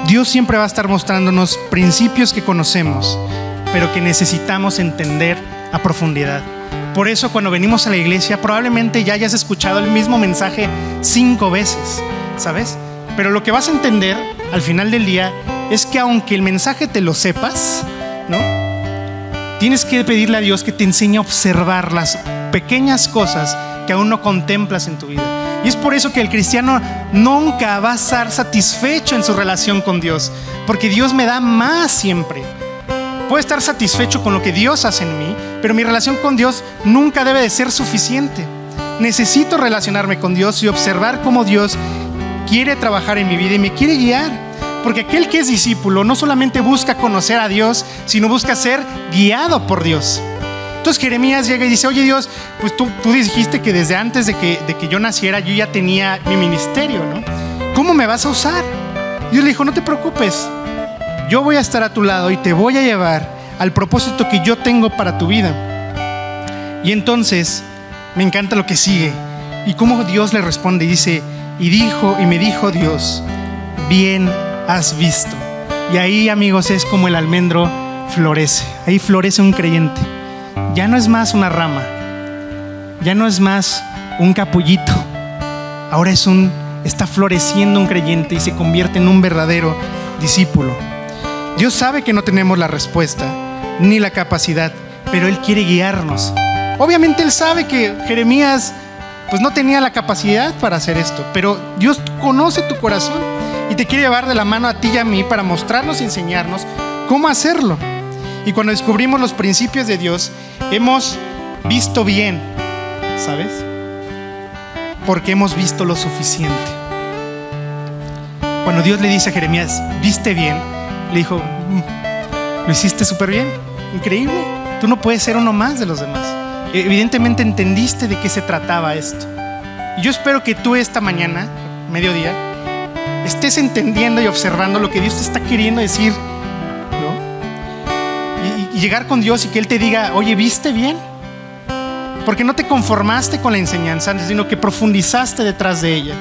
Speaker 2: Dios siempre va a estar mostrándonos principios que conocemos, pero que necesitamos entender a profundidad. Por eso cuando venimos a la iglesia probablemente ya hayas escuchado el mismo mensaje cinco veces, ¿sabes? Pero lo que vas a entender al final del día es que aunque el mensaje te lo sepas, ¿no? Tienes que pedirle a Dios que te enseñe a observar las pequeñas cosas que aún no contemplas en tu vida. Y es por eso que el cristiano nunca va a estar satisfecho en su relación con Dios, porque Dios me da más siempre. Puedo estar satisfecho con lo que Dios hace en mí, pero mi relación con Dios nunca debe de ser suficiente. Necesito relacionarme con Dios y observar cómo Dios quiere trabajar en mi vida y me quiere guiar. Porque aquel que es discípulo no solamente busca conocer a Dios, sino busca ser guiado por Dios. Entonces Jeremías llega y dice, oye Dios, pues tú, tú dijiste que desde antes de que, de que yo naciera yo ya tenía mi ministerio, ¿no? ¿Cómo me vas a usar? Dios le dijo, no te preocupes, yo voy a estar a tu lado y te voy a llevar al propósito que yo tengo para tu vida. Y entonces me encanta lo que sigue y cómo Dios le responde y dice, y dijo, y me dijo Dios, bien has visto. Y ahí amigos es como el almendro florece, ahí florece un creyente ya no es más una rama, ya no es más un capullito, ahora es un, está floreciendo un creyente y se convierte en un verdadero discípulo. Dios sabe que no tenemos la respuesta ni la capacidad, pero Él quiere guiarnos. Obviamente Él sabe que Jeremías pues no tenía la capacidad para hacer esto, pero Dios conoce tu corazón y te quiere llevar de la mano a ti y a mí para mostrarnos y enseñarnos cómo hacerlo. Y cuando descubrimos los principios de Dios, hemos visto bien, ¿sabes? Porque hemos visto lo suficiente. Cuando Dios le dice a Jeremías, viste bien, le dijo, mm, lo hiciste súper bien, increíble, tú no puedes ser uno más de los demás. Evidentemente entendiste de qué se trataba esto. Y yo espero que tú esta mañana, mediodía, estés entendiendo y observando lo que Dios te está queriendo decir llegar con Dios y que Él te diga, oye, ¿viste bien? Porque no te conformaste con la enseñanza, sino que profundizaste detrás de ella.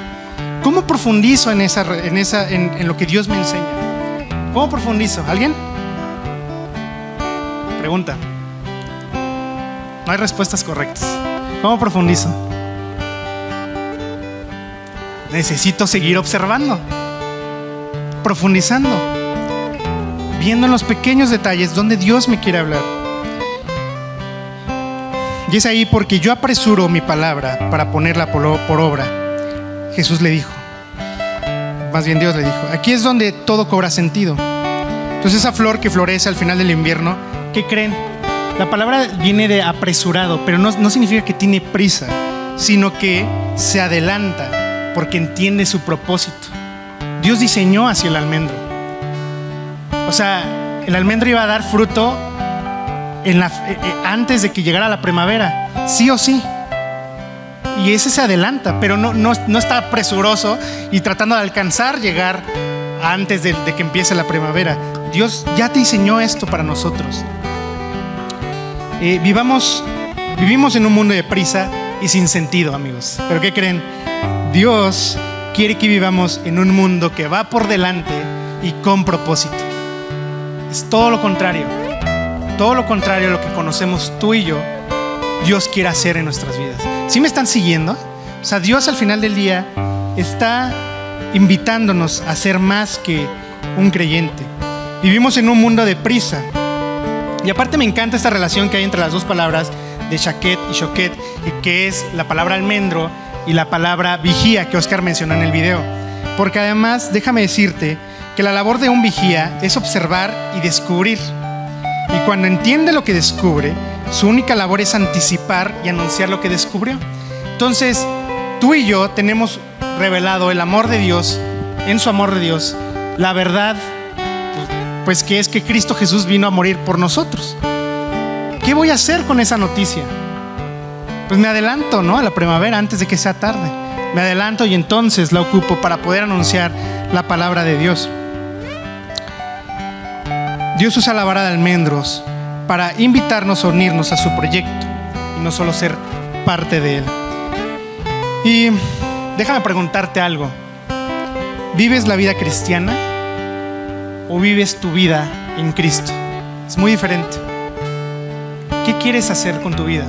Speaker 2: ¿Cómo profundizo en, esa, en, esa, en, lo que Dios me enseña? ¿Cómo profundizo? ¿Alguien? Pregunta. No hay respuestas correctas. ¿Cómo profundizo? Necesito seguir observando, profundizando viendo en los pequeños detalles donde Dios me quiere hablar. Y es ahí porque yo apresuro mi palabra para ponerla por, obra. Jesús le dijo, más bien Dios le dijo, aquí es donde todo cobra sentido. Entonces esa flor que florece al final del invierno, ¿qué creen? La palabra viene de apresurado, pero no, no significa que tiene prisa, sino que se adelanta porque entiende su propósito. Dios diseñó hacia el almendro. O sea, el almendro iba a dar fruto en la, eh, eh, antes de que llegara la primavera, sí o sí. Y ese se adelanta, pero no, no, no está presuroso y tratando de alcanzar llegar antes de, que empiece la primavera. Dios ya te diseñó esto para nosotros. Eh, vivamos, vivimos en un mundo de prisa, y sin sentido, amigos. Pero ¿qué creen? Dios quiere que vivamos en un mundo que va por delante y con propósito. Es todo lo contrario. Todo lo contrario a lo que conocemos tú y yo, Dios quiere hacer en nuestras vidas. ¿Sí me están siguiendo? O sea, Dios al final del día está invitándonos a ser más que un creyente. Vivimos en un mundo de prisa. Y aparte me encanta esta relación que hay entre las dos palabras de shaquet y choquet, que es la palabra almendro y la palabra vigía que Oscar mencionó en el video. Porque además, déjame decirte que la labor de un vigía es observar y descubrir. Y cuando entiende lo que descubre, su única labor es anticipar y anunciar lo que descubrió. Entonces, tú y yo tenemos revelado el amor de Dios, en su amor de Dios, la verdad, pues que es que Cristo Jesús vino a morir por nosotros. ¿Qué voy a hacer con esa noticia? Pues me adelanto, ¿no? A la primavera antes de que sea tarde. Me adelanto y entonces la ocupo para poder anunciar la palabra de Dios. Dios usa la vara de almendros para invitarnos a unirnos a su proyecto y no solo ser parte de él. Y déjame preguntarte algo. ¿Vives la vida cristiana o vives tu vida en Cristo? Es muy diferente. ¿Qué quieres hacer con tu vida?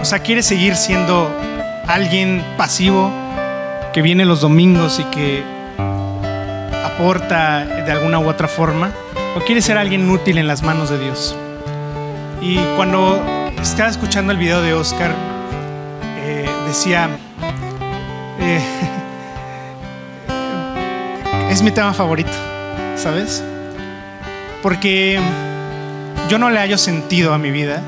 Speaker 2: O sea, ¿quieres seguir siendo alguien pasivo que viene los domingos y que aporta de alguna u otra forma? ¿O quieres ser alguien útil en las manos de Dios? Y cuando estaba escuchando el video de Oscar, eh, decía, eh, es mi tema favorito, ¿sabes? Porque yo no le hallo sentido a mi vida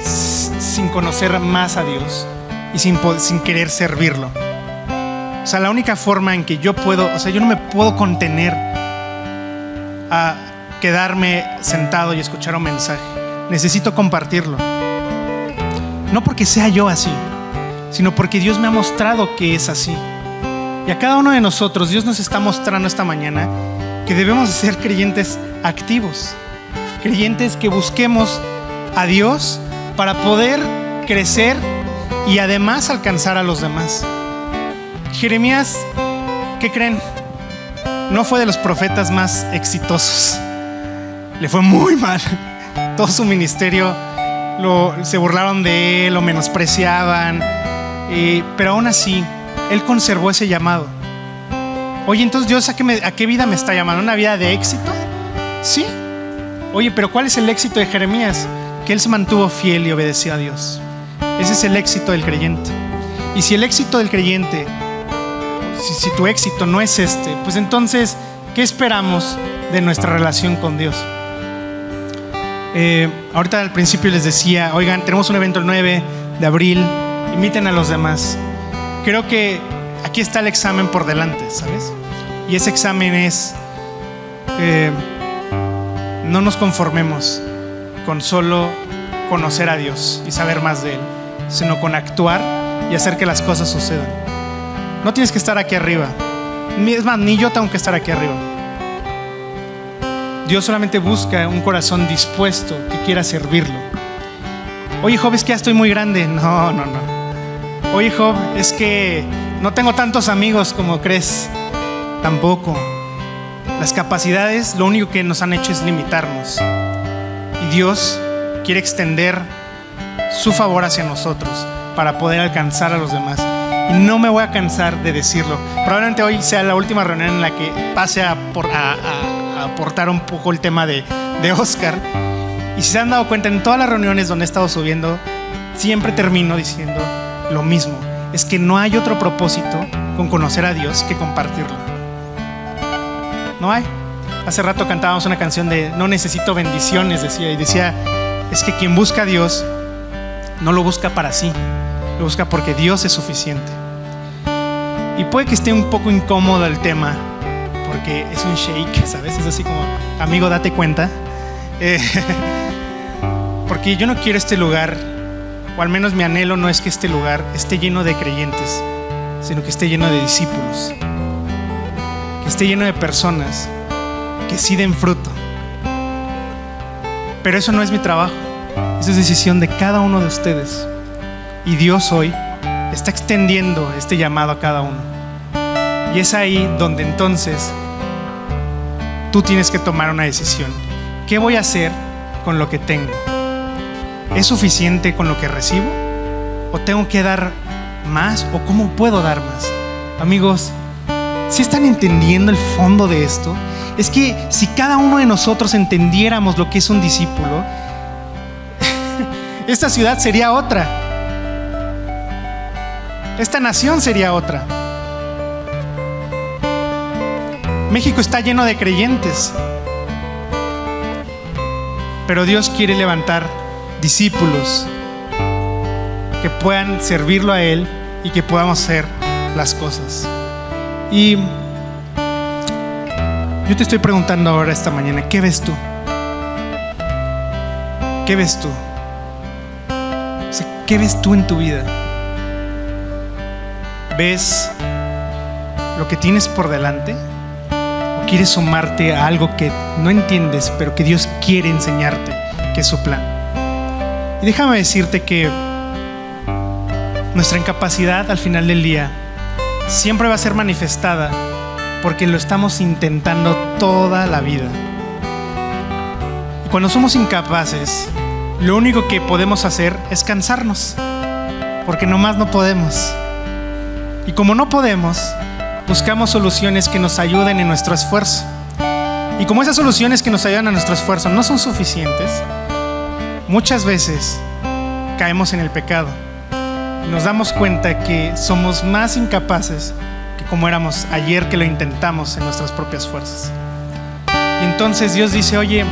Speaker 2: sin conocer más a Dios y sin, sin querer servirlo. O sea, la única forma en que yo puedo, o sea, yo no me puedo contener a quedarme sentado y escuchar un mensaje. Necesito compartirlo. No porque sea yo así, sino porque Dios me ha mostrado que es así. Y a cada uno de nosotros Dios nos está mostrando esta mañana que debemos ser creyentes activos, creyentes que busquemos a Dios para poder crecer y además alcanzar a los demás. Jeremías, ¿qué creen? No fue de los profetas más exitosos. Le fue muy mal. Todo su ministerio se burlaron de él, lo menospreciaban. Eh, pero aún así, él conservó ese llamado. Oye, entonces Dios, ¿a qué, ¿a qué vida me está llamando? ¿Una vida de éxito? Sí. Oye, pero ¿cuál es el éxito de Jeremías? Que él se mantuvo fiel y obedeció a Dios. Ese es el éxito del creyente. Y si el éxito del creyente, si, tu éxito no es este, pues entonces, ¿qué esperamos de nuestra relación con Dios? Eh, ahorita al principio les decía, oigan, tenemos un evento el 9 de abril, inviten a los demás. Creo que aquí está el examen por delante, ¿sabes? Y ese examen es, eh, no nos conformemos con solo conocer a Dios y saber más de Él, sino con actuar y hacer que las cosas sucedan. No tienes que estar aquí arriba. Es más, ni yo tengo que estar aquí arriba. Dios solamente busca un corazón dispuesto que quiera servirlo. Oye, Job, es que ya estoy muy grande. No, no, no. Oye, Job, es que no tengo tantos amigos como crees. Tampoco. Las capacidades lo único que nos han hecho es limitarnos. Y Dios quiere extender su favor hacia nosotros para poder alcanzar a los demás. Y no me voy a cansar de decirlo. Probablemente hoy sea la última reunión en la que pase a, aportar un poco el tema de, de Oscar. Y si se han dado cuenta, en todas las reuniones donde he estado subiendo, siempre termino diciendo lo mismo. Es que no hay otro propósito con conocer a Dios que compartirlo. No hay. Hace rato cantábamos una canción de No necesito bendiciones, decía, y decía, es que quien busca a Dios no lo busca para sí, lo busca porque Dios es suficiente. Y puede que esté un poco incómodo el tema, porque es un shake, ¿sabes? Es así como, amigo, date cuenta. Eh, porque yo no quiero este lugar, o al menos mi anhelo no es que este lugar esté lleno de creyentes, sino que esté lleno de discípulos, que esté lleno de personas que sí den fruto. Pero eso no es mi trabajo, eso es decisión de cada uno de ustedes. Y Dios hoy está extendiendo este llamado a cada uno. Y es ahí donde entonces tú tienes que tomar una decisión. ¿Qué voy a hacer con lo que tengo? ¿Es suficiente con lo que recibo? ¿O tengo que dar más? ¿O cómo puedo dar más? Amigos, si están entendiendo el fondo de esto, es que si cada uno de nosotros entendiéramos lo que es un discípulo, esta ciudad sería otra. Esta nación sería otra. México está lleno de creyentes, pero Dios quiere levantar discípulos que puedan servirlo a Él y que podamos hacer las cosas. Y yo te estoy preguntando ahora esta mañana, ¿qué ves tú? ¿Qué ves tú? ¿Qué ves tú en tu vida? ¿Ves lo que tienes por delante? ¿O quieres sumarte a algo que no entiendes, pero que Dios quiere enseñarte, que es su plan? Déjame decirte que nuestra incapacidad al final del día siempre va a ser manifestada porque lo estamos intentando toda la vida. Cuando somos incapaces, lo único que podemos hacer es cansarnos, porque nomás no podemos. Y como no podemos, buscamos soluciones que nos ayuden en nuestro esfuerzo. Y como esas soluciones que nos ayudan a nuestro esfuerzo no son suficientes, muchas veces caemos en el pecado. Nos damos cuenta que somos más incapaces como éramos ayer que lo intentamos en nuestras propias fuerzas. Y entonces Dios dice, oye,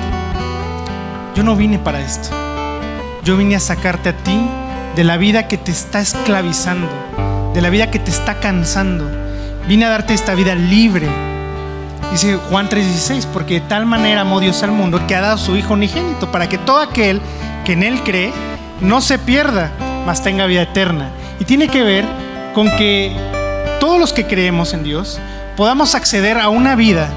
Speaker 2: yo no vine para esto. Yo vine a sacarte a ti de la vida que te está esclavizando, de la vida que te está cansando. Vine a darte esta vida libre. Dice Juan 3:16, porque de tal manera amó Dios al mundo que ha dado su Hijo unigénito, para que todo aquel que en Él cree no se pierda, mas tenga vida eterna. Y tiene que ver con que todos los que creemos en Dios podamos acceder a una vida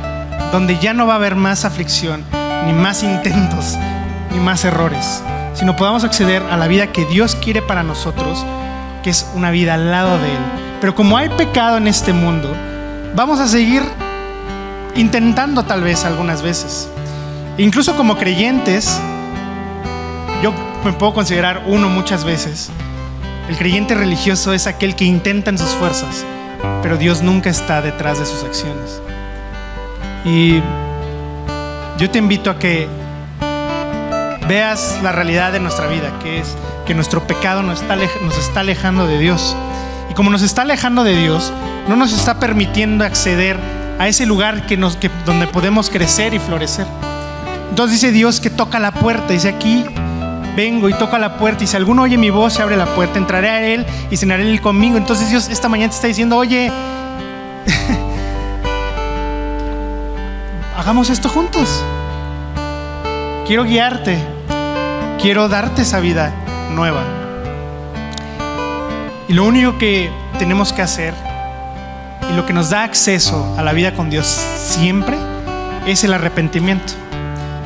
Speaker 2: donde ya no va a haber más aflicción, ni más intentos, ni más errores, sino podamos acceder a la vida que Dios quiere para nosotros, que es una vida al lado de Él. Pero como hay pecado en este mundo, vamos a seguir intentando tal vez algunas veces. incluso como creyentes, yo me puedo considerar uno muchas veces. El creyente religioso es aquel que intenta en sus fuerzas, pero Dios nunca está detrás de sus acciones. Y yo te invito a que veas la realidad de nuestra vida, que es que nuestro pecado nos está, nos está alejando de Dios. Y como nos está alejando de Dios, no nos está permitiendo acceder a ese lugar que nos, que, donde podemos crecer y florecer. Entonces dice Dios que toca la puerta, dice aquí vengo y toco a la puerta y si alguno oye mi voz, se abre la puerta, entraré a él y cenaré él conmigo. Entonces Dios esta mañana te está diciendo, oye, hagamos esto juntos. Quiero guiarte, quiero darte esa vida nueva. Y lo único que tenemos que hacer lo que nos da acceso a la vida con Dios siempre es el arrepentimiento.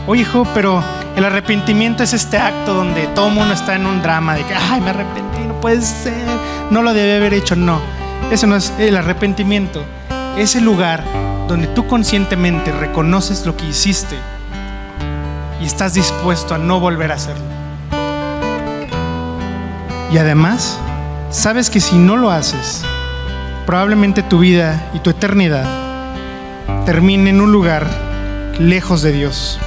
Speaker 2: Oye, hijo, pero el arrepentimiento es este acto donde todo mundo está en un drama de que, ay, me arrepentí, no puede ser, no lo debe haber hecho. No, eso no es el arrepentimiento. Es el lugar donde tú conscientemente reconoces lo que hiciste y estás dispuesto a no volver a hacerlo. Y además, sabes que si no lo haces, probablemente tu vida y tu eternidad termine en un lugar lejos de Dios.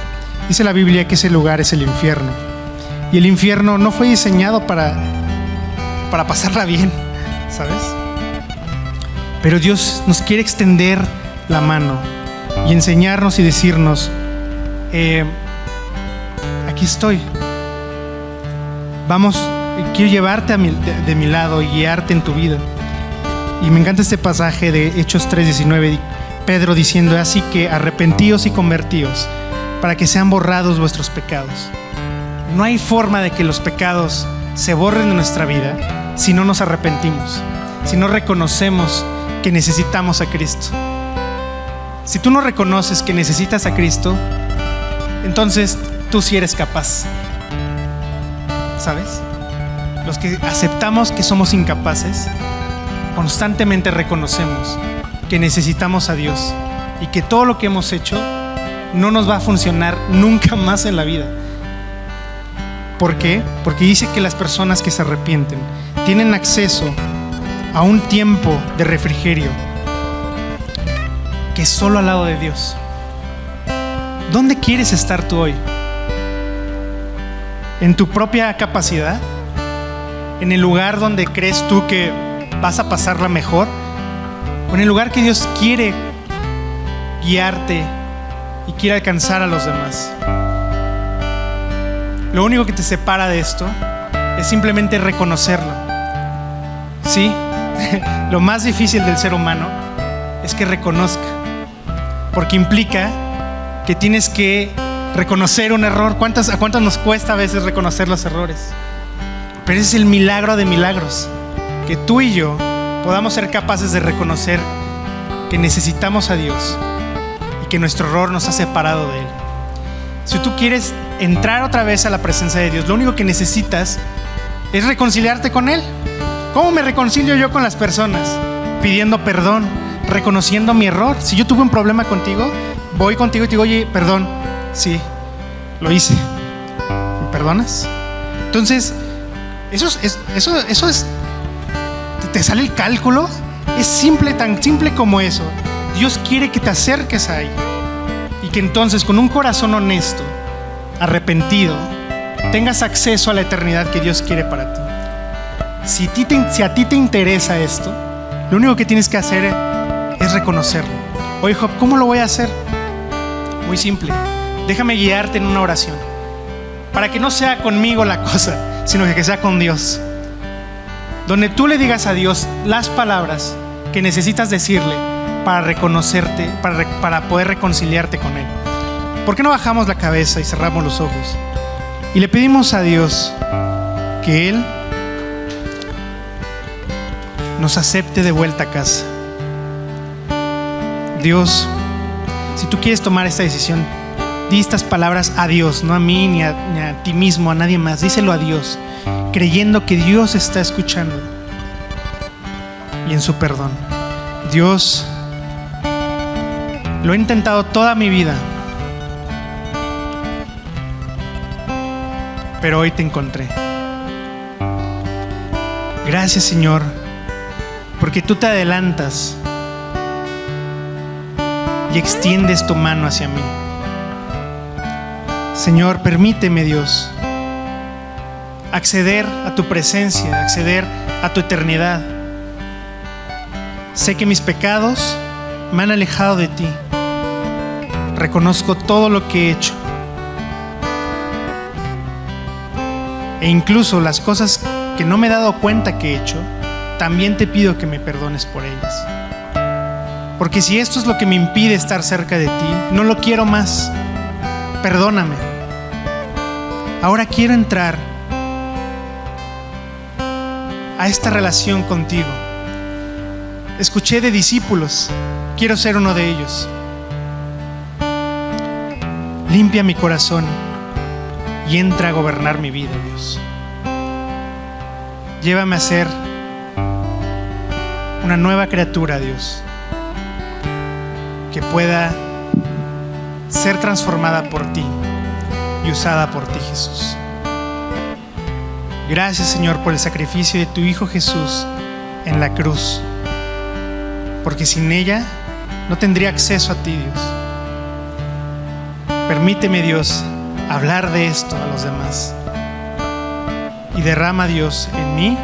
Speaker 2: Dice la Biblia que ese lugar es el infierno. Y el infierno no fue diseñado para, para pasarla bien, ¿sabes? Pero Dios nos quiere extender la mano y enseñarnos y decirnos, eh, aquí estoy. Vamos, quiero llevarte de, de, mi lado y guiarte en tu vida. Y me encanta este pasaje de Hechos 3:19, Pedro diciendo, así que arrepentíos y convertíos para que sean borrados vuestros pecados. No hay forma de que los pecados se borren de nuestra vida si no nos arrepentimos, si no reconocemos que necesitamos a Cristo. Si tú no reconoces que necesitas a Cristo, entonces tú sí eres capaz. ¿Sabes? los que aceptamos que somos incapaces, constantemente reconocemos que necesitamos a Dios y que todo lo que hemos hecho no nos va a funcionar nunca más en la vida. ¿Por qué? Porque dice que las personas que se arrepienten tienen acceso a un tiempo de refrigerio que es solo al lado de Dios. ¿Dónde quieres estar tú hoy? ¿En tu propia capacidad? ¿En el lugar donde crees tú que vas a pasarla mejor? ¿O en el lugar que Dios quiere guiarte y quiere alcanzar a los demás? Lo único que te separa de esto es simplemente reconocerlo. Sí, lo más difícil del ser humano es que reconozca, porque implica que tienes que reconocer un error. ¿Cuántas, ¿A cuántos nos cuesta a veces reconocer los errores? Pero ese es el milagro de milagros, que tú y yo podamos ser capaces de reconocer que necesitamos a Dios y que nuestro error nos ha separado de Él. Si tú quieres entrar otra vez a la presencia de Dios, lo único que necesitas es reconciliarte con Él. ¿Cómo me reconcilio yo con las personas? Pidiendo perdón, reconociendo mi error. Si yo tuve un problema contigo, voy contigo y te digo, oye, perdón, sí, lo hice. ¿Me perdonas? Entonces, eso es, eso, eso es, te sale el cálculo, es simple, tan simple como eso. Dios quiere que te acerques ahí y que entonces con un corazón honesto, arrepentido, tengas acceso a la eternidad que Dios quiere para ti. Si, si a ti te interesa esto, lo único que tienes que hacer es reconocerlo. Oye, Job, ¿cómo lo voy a hacer? Muy simple. Déjame guiarte en una oración. Para que no sea conmigo la cosa, sino que sea con Dios. Donde tú le digas a Dios las palabras que necesitas decirle para reconocerte, para, para poder reconciliarte con Él. ¿Por qué no bajamos la cabeza y cerramos los ojos? Y le pedimos a Dios que Él nos acepte de vuelta a casa. Dios, si tú quieres tomar esta decisión, di estas palabras a Dios, no a mí ni a, ni a ti mismo, a nadie más. Díselo a Dios, creyendo que Dios está escuchando y en su perdón. Dios, lo he intentado toda mi vida, pero hoy te encontré. Gracias Señor, porque tú te adelantas y extiendes tu mano hacia mí. Señor, permíteme Dios acceder a tu presencia, acceder a tu eternidad. Sé que mis pecados me han alejado de ti. Reconozco todo lo que he hecho. E incluso las cosas que no me he dado cuenta que he hecho, también te pido que me perdones por ellas. Porque si esto es lo que me impide estar cerca de ti, no lo quiero más. Perdóname. Ahora quiero entrar a esta relación contigo. Escuché de discípulos, quiero ser uno de ellos. Limpia mi corazón y entra a gobernar mi vida, Dios. Llévame a ser una nueva criatura, Dios, que pueda ser transformada por ti y usada por ti, Jesús. Gracias, Señor, por el sacrificio de tu Hijo Jesús en la cruz, porque sin ella no tendría acceso a ti, Dios. Permíteme, Dios, hablar de esto a los demás. Y derrama, Dios, en mí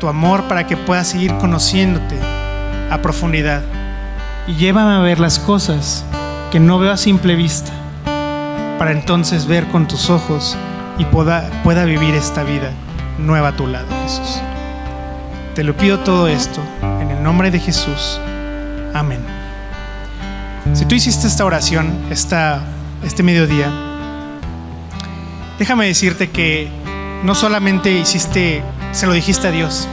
Speaker 2: tu amor para que pueda seguir conociéndote a profundidad. Y llévame a ver las cosas que no veo a simple vista, para entonces ver con tus ojos y pueda, pueda vivir esta vida nueva a tu lado, Jesús. Te lo pido todo esto en el nombre de Jesús. Amén. Si tú hiciste esta oración esta, este mediodía, déjame decirte que no solamente hiciste, se lo dijiste a Dios,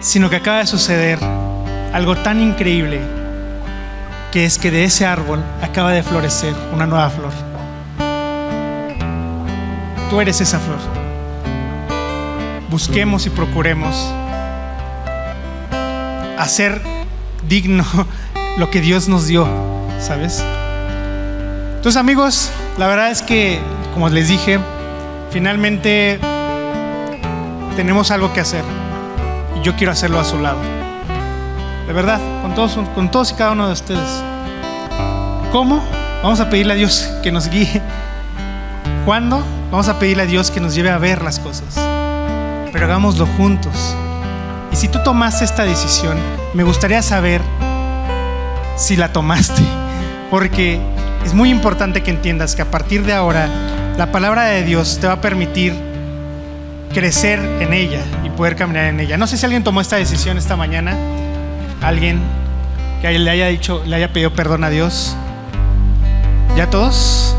Speaker 2: sino que acaba de suceder algo tan increíble que es que de ese árbol acaba de florecer una nueva flor. Tú eres esa flor. busquemos y procuremos hacer digno lo que Dios nos dio, ¿sabes? Entonces amigos, la verdad es que, como les dije, finalmente tenemos algo que hacer y yo quiero hacerlo a su lado. De verdad, con todos, con todos y cada uno de ustedes. ¿Cómo? Vamos a pedirle a Dios que nos guíe. ¿Cuándo? Vamos a pedirle a Dios que nos lleve a ver las cosas. Pero hagámoslo juntos. Y si tú tomaste esta decisión, me gustaría saber si la tomaste. Porque es muy importante que entiendas que a partir de ahora la palabra de Dios te va a permitir crecer en ella y poder caminar en ella. No sé si alguien tomó esta decisión esta mañana, alguien que le haya dicho, le haya pedido perdón a Dios. ¿Ya todos?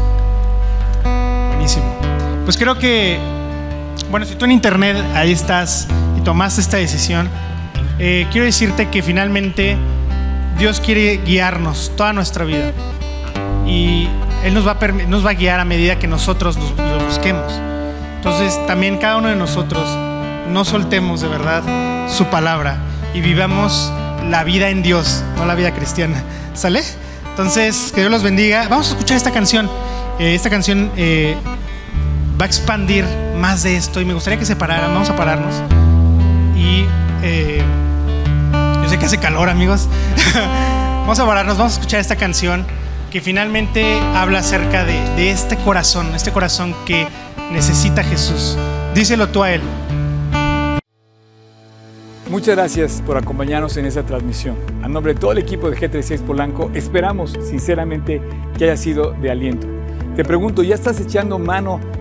Speaker 2: Buenísimo. Pues creo que, bueno, si tú en internet ahí estás y tomaste esta decisión, eh, quiero decirte que finalmente Dios quiere guiarnos toda nuestra vida y Él nos va a, nos va a guiar a medida que nosotros lo busquemos. Entonces también cada uno de nosotros no soltemos de verdad su palabra y vivamos la vida en Dios, no la vida cristiana. ¿Sale? Entonces, que Dios los bendiga. Vamos a escuchar esta canción. Eh, esta canción eh, va a expandir más de esto y me gustaría que se pararan. Vamos a pararnos. Y eh, yo sé que hace calor, amigos. vamos a pararnos, vamos a escuchar esta canción que finalmente habla acerca de, este corazón, este corazón que necesita Jesús. Díselo tú a Él.
Speaker 1: Muchas gracias por acompañarnos en esta transmisión. A nombre de todo el equipo de G36 Polanco, esperamos sinceramente que haya sido de aliento. Te pregunto, ¿ya estás echando mano